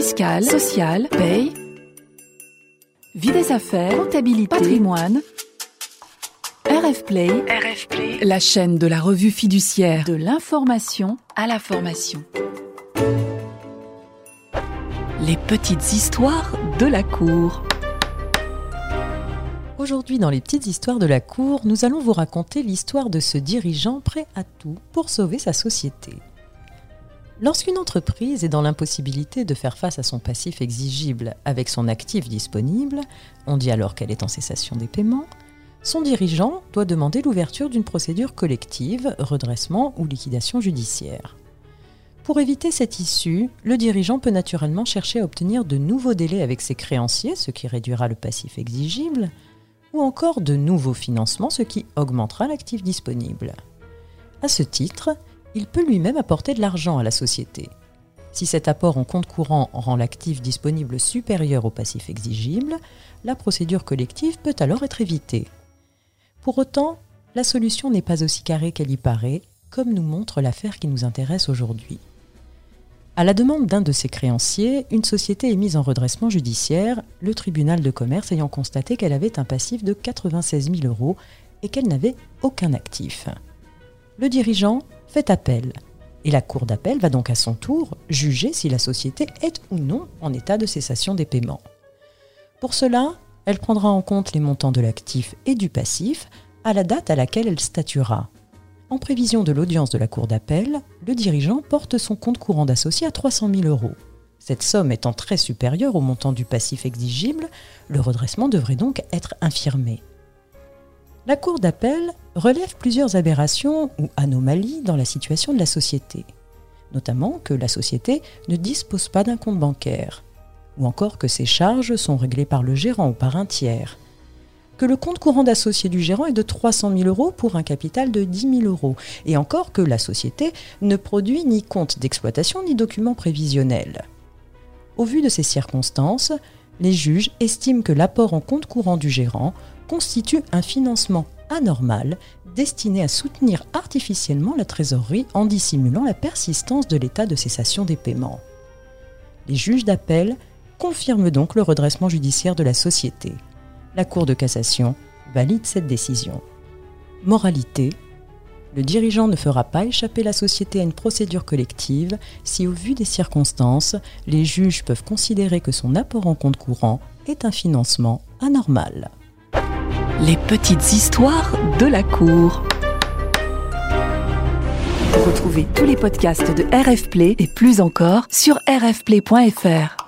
fiscale, sociale, paye, vie des affaires, comptabilité, patrimoine. RF Play, RF Play, la chaîne de la revue fiduciaire, de l'information à la formation. Les petites histoires de la cour. Aujourd'hui, dans les petites histoires de la cour, nous allons vous raconter l'histoire de ce dirigeant prêt à tout pour sauver sa société. Lorsqu'une entreprise est dans l'impossibilité de faire face à son passif exigible avec son actif disponible, on dit alors qu'elle est en cessation des paiements, son dirigeant doit demander l'ouverture d'une procédure collective, redressement ou liquidation judiciaire. Pour éviter cette issue, le dirigeant peut naturellement chercher à obtenir de nouveaux délais avec ses créanciers, ce qui réduira le passif exigible, ou encore de nouveaux financements, ce qui augmentera l'actif disponible. À ce titre, il peut lui-même apporter de l'argent à la société. Si cet apport en compte courant rend l'actif disponible supérieur au passif exigible, la procédure collective peut alors être évitée. Pour autant, la solution n'est pas aussi carrée qu'elle y paraît, comme nous montre l'affaire qui nous intéresse aujourd'hui. À la demande d'un de ses créanciers, une société est mise en redressement judiciaire, le tribunal de commerce ayant constaté qu'elle avait un passif de 96 000 euros et qu'elle n'avait aucun actif. Le dirigeant fait appel. Et la Cour d'appel va donc à son tour juger si la société est ou non en état de cessation des paiements. Pour cela, elle prendra en compte les montants de l'actif et du passif à la date à laquelle elle statuera. En prévision de l'audience de la Cour d'appel, le dirigeant porte son compte courant d'associé à 300 000 euros. Cette somme étant très supérieure au montant du passif exigible, le redressement devrait donc être infirmé. La Cour d'appel relève plusieurs aberrations ou anomalies dans la situation de la société, notamment que la société ne dispose pas d'un compte bancaire, ou encore que ses charges sont réglées par le gérant ou par un tiers, que le compte courant d'associé du gérant est de 300 000 euros pour un capital de 10 000 euros, et encore que la société ne produit ni compte d'exploitation ni document prévisionnel. Au vu de ces circonstances, les juges estiment que l'apport en compte courant du gérant constitue un financement anormal destiné à soutenir artificiellement la trésorerie en dissimulant la persistance de l'état de cessation des paiements. Les juges d'appel confirment donc le redressement judiciaire de la société. La Cour de cassation valide cette décision. Moralité le dirigeant ne fera pas échapper la société à une procédure collective si, au vu des circonstances, les juges peuvent considérer que son apport en compte courant est un financement anormal. Les petites histoires de la cour. Retrouvez tous les podcasts de RF Play et plus encore sur rfplay.fr.